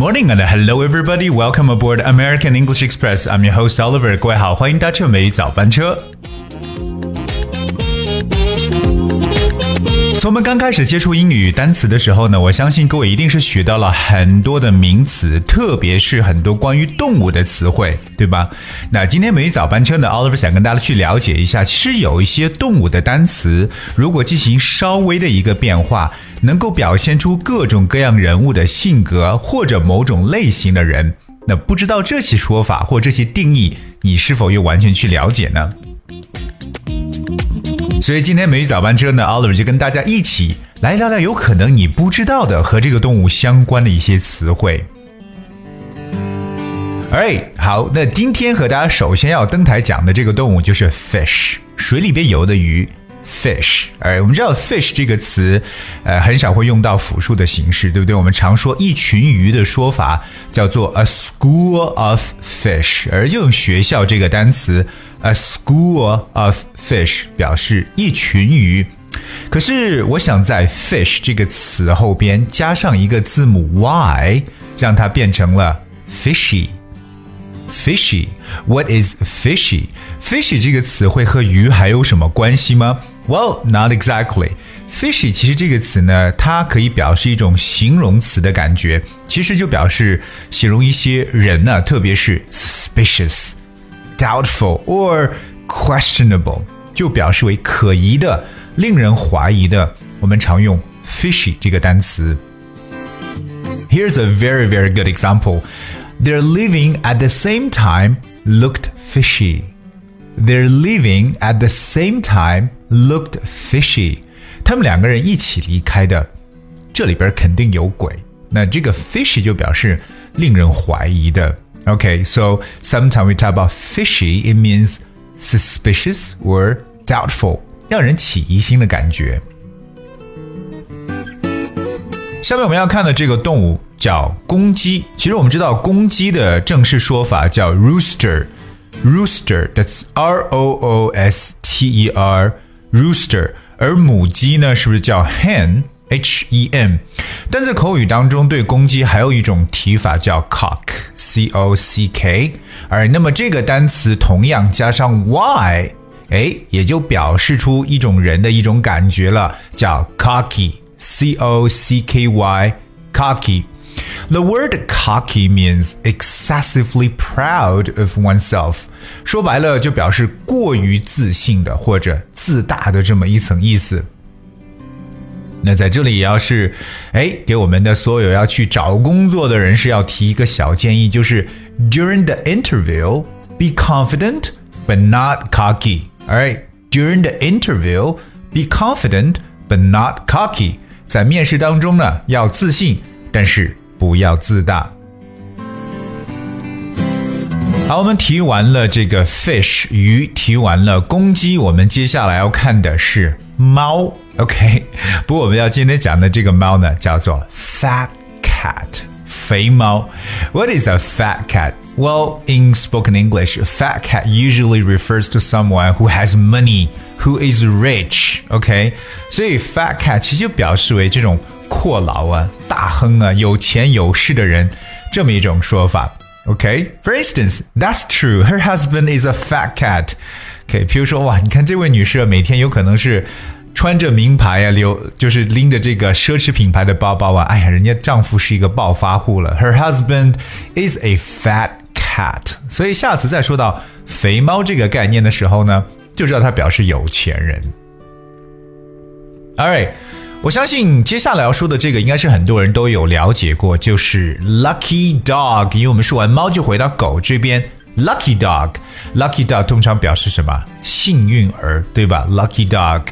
morning and hello everybody. Welcome aboard American English Express. I'm your host Oliver. 各位好，欢迎搭乘美语早班车。从我们刚开始接触英语单词的时候呢，我相信各位一定是学到了很多的名词，特别是很多关于动物的词汇，对吧？那今天美语早班车呢，Oliver 想跟大家去了解一下，其实有一些动物的单词，如果进行稍微的一个变化，能够表现出各种各样人物的性格或者某种类型的人。那不知道这些说法或这些定义，你是否又完全去了解呢？所以今天美语早班车呢，Oliver 就跟大家一起来聊聊有可能你不知道的和这个动物相关的一些词汇。Alright，好，那今天和大家首先要登台讲的这个动物就是 fish，水里边游的鱼。fish，哎，我们知道 fish 这个词，呃，很少会用到复数的形式，对不对？我们常说一群鱼的说法叫做 a school of fish，而用学校这个单词 a school of fish 表示一群鱼。可是我想在 fish 这个词后边加上一个字母 y，让它变成了 fishy。fishy。What is fishy? Fishy 这个词汇和鱼还有什么关系吗？Well, not exactly. Fishy 其实这个词呢，它可以表示一种形容词的感觉，其实就表示形容一些人呢，特别是 suspicious、doubtful or questionable，就表示为可疑的、令人怀疑的。我们常用 fishy 这个单词。Here's a very, very good example. Their living at the same time looked fishy. Their living at the same time looked fishy. 他们两个人一起离开的，这里边肯定有鬼。那这个 fishy 就表示令人怀疑的。Okay, so sometimes we talk about fishy, it means suspicious or doubtful，让人起疑心的感觉。下面我们要看的这个动物 叫公鸡。其实我们知道公鸡的正式说法叫 rooster，rooster，that's R O O S T E R，rooster。而母鸡呢，是不是叫 hen？H E N，但在口语当中，对公鸡还有一种提法叫 cock，C O C K。而那么这个单词同样加上 y，哎，也就表示出一种人的一种感觉了，叫 cocky。C O C K Y, cocky. The word cocky means excessively proud of oneself。说白了，就表示过于自信的或者自大的这么一层意思。那在这里也要是，哎，给我们的所有要去找工作的人是要提一个小建议，就是 during the interview, be confident but not cocky. Alright, during the interview, be confident but not cocky. 在面试当中呢，要自信，但是 不要自大。好，我们提完了这个 fish 鱼，提完了公鸡，我们接下来要看的是猫。OK，不过我们要今天讲的这个猫呢，叫做 fat cat，肥猫。What is a fat cat? Well, in spoken English, a fat cat usually refers to someone who has money, who is rich. OK，所以 fat cat 其实就表示为这种阔佬啊、 大亨啊、有钱有势的人这么一种说法。OK, for instance, that's true. Her husband is a fat cat. OK，比如说哇，你看这位女士每天有可能是。穿着名牌啊，留就是拎着这个奢侈品牌的包包啊，哎呀，人家丈夫是一个暴发户了。Her husband is a fat cat。所以下次再说到肥猫这个概念的时候呢，就知道它表示有钱人。All right. 我相信接下来要说的这个应该是很多人都有了解过，就是 lucky dog。因为我们说完猫就回到狗这边。Lucky dog, lucky dog 通常表示什么？幸运儿，对吧？Lucky dog.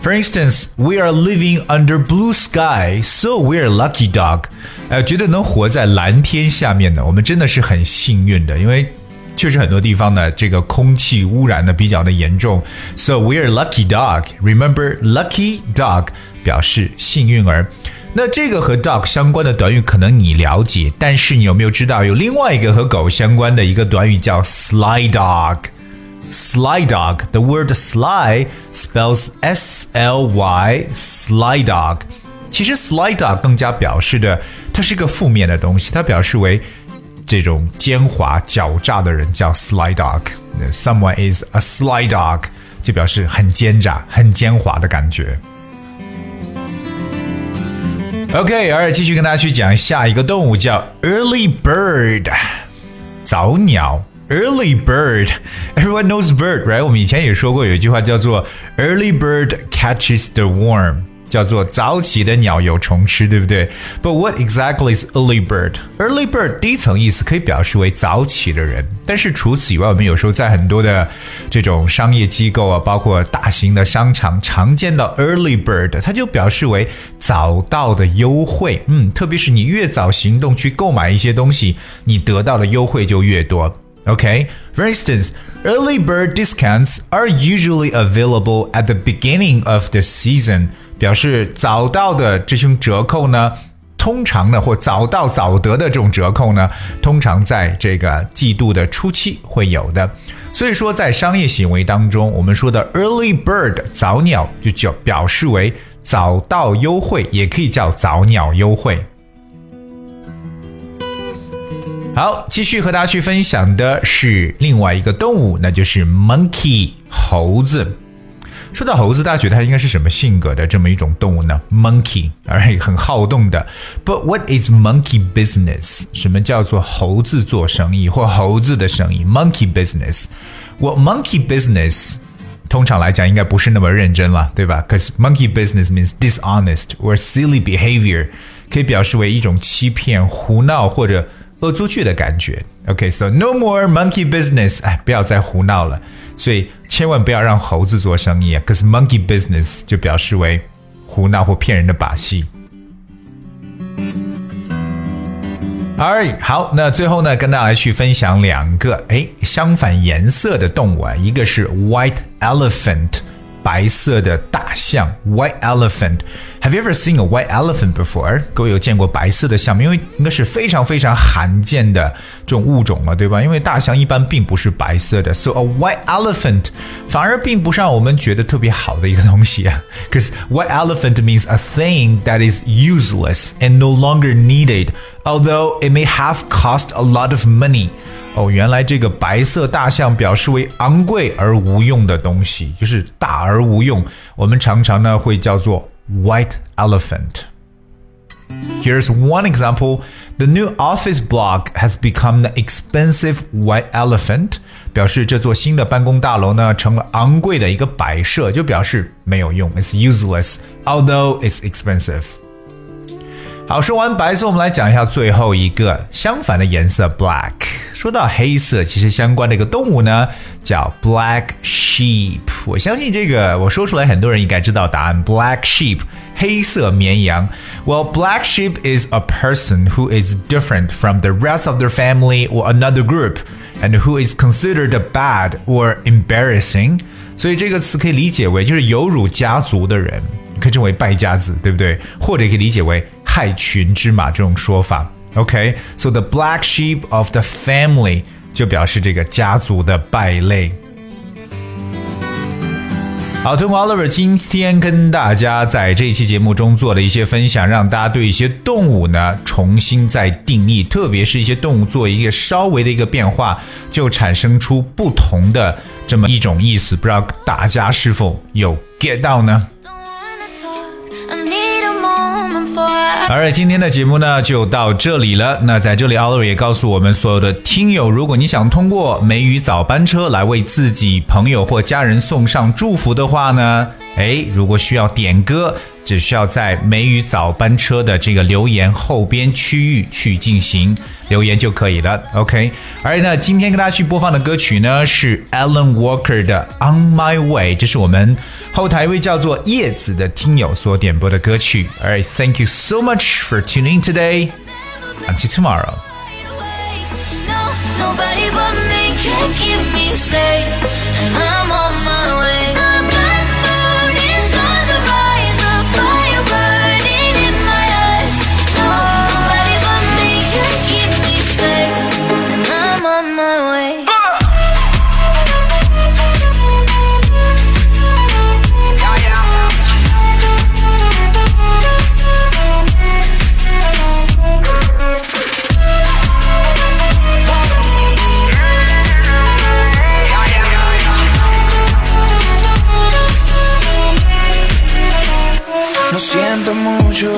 For instance, we are living under blue sky, so we are lucky dog. 呃，觉得能活在蓝天下面的，我们真的是很幸运的，因为确实很多地方呢，这个空气污染的比较的严重。So we're lucky dog. Remember, lucky dog 表示幸运儿。那这个和 dog 相关的短语可能你了解，但是你有没有知道有另外一个和狗相关的一个短语叫 sly dog。Sly dog. The word sly spells S L Y. Sly dog. 其实 sly dog 更加表示的，它是个负面的东西，它表示为这种奸猾狡诈的人叫 sly dog。Someone is a sly dog，就表示很奸诈、很奸猾的感觉。OK，而继续跟大家去讲下一个动物叫 early bird，早鸟。Early bird, everyone knows bird, right? 我们以前也说过有一句话叫做 "Early bird catches the worm"，叫做早起的鸟有虫吃，对不对？But what exactly is early bird? Early bird 第一层意思可以表示为早起的人，但是除此以外，我们有时候在很多的这种商业机构啊，包括大型的商场，常见到 early bird，它就表示为早到的优惠。嗯，特别是你越早行动去购买一些东西，你得到的优惠就越多。Okay? For instance, early bird discounts are usually available at the beginning of the season. 表示早到的这种折扣呢，通常呢或早到早得的这种折扣呢，通常在这个季度的初期会有的。所以说，在商业行为当中，我们说的 early bird 早鸟就叫表示为早到优惠，也可以叫早鸟优惠。好，继续和大家去分享的是另外一个动物，那就是 monkey 猴子。说到猴子，大家觉得它应该是什么性格的这么一种动物呢？Monkey，而很好动的。But what is monkey business？什么叫做猴子做生意或猴子的生意？Monkey business。我 monkey business 通常来讲应该不是那么认真了，对吧？Cause monkey business means dishonest or silly behavior，可以表示为一种欺骗、胡闹或者。恶作剧的感觉。OK，so、no more monkey business，哎，不要再胡闹了。所以千万不要让猴子做生意啊，cause monkey business 就表示为胡闹或骗人的把戏。Alright，好，那最后呢，跟大家去分享两个哎相反颜色的动物啊，一个是 white elephant。白色的大象，white elephant。Have you ever seen a white elephant before？各位有见过白色的象吗？因为应该是非常非常罕见的这种物种了，对吧？因为大象一般并不是白色的，so a white elephant 反而并不是让我们觉得特别好的一个东西啊。Because white elephant means a thing that is useless and no longer needed, although it may have cost a lot of money. 哦，原来这个白色大象表示为昂贵而无用的东西，就是大而 无用。我们常常呢会叫做 white elephant。Here's one example. The new office block has become the expensive white elephant. 表示这座新的办公大楼呢成了昂贵的一个摆设，就表示没有用，it's useless, although it's expensive. 好，说完白色，我们来讲一下最后一个相反的颜色 black。说到黑色，其实相关的一个动物呢叫 black sheep。我相信这个我说出来，很多人应该知道答案。black sheep，黑色绵羊。Well, black sheep is a person who is different from the rest of their family or another group, and who is considered bad or embarrassing。所以这个词可以理解为就是有辱家族的人，可以称为败家子，对不对？或者可以理解为害群之马这种说法。OK，so、the black sheep of the family 就表示这个家族的败类。好，通过 Oliver 今天跟大家在这一期节目中做的一些分享，让大家对一些动物呢重新再定义，特别是一些动物做一个稍微的一个变化，就产生出不同的这么一种意思。不知道大家是否有 get 到呢？而今天的节目呢就到这里了。那在这里奥瑞也告诉我们所有的听友，如果你想通过梅雨早班车来为自己朋友或家人送上祝福的话呢，哎，如果需要点歌。只需要在梅雨早班车的这个留言后边区域去进行留言就可以了。OK，而呢，今天跟大家去播放的歌曲呢是 Alan Walker 的《On My Way》，这是我们后台一位叫做叶子的听友所点播的歌曲。Alright, thank you so much for tuning today. Until tomorrow. Nobody but me can keep me safe, and I'm on my way. Siento mucho,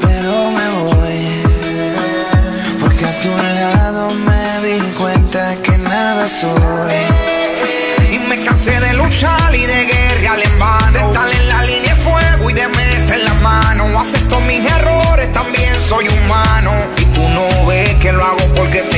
pero me voy. Porque a tu lado me di cuenta que nada soy. Y me cansé de luchar y de guerrear en vano. De estar en la línea de fuego y de meter la mano. Acepto mis errores, también soy humano. Y tú no ves que lo hago porque te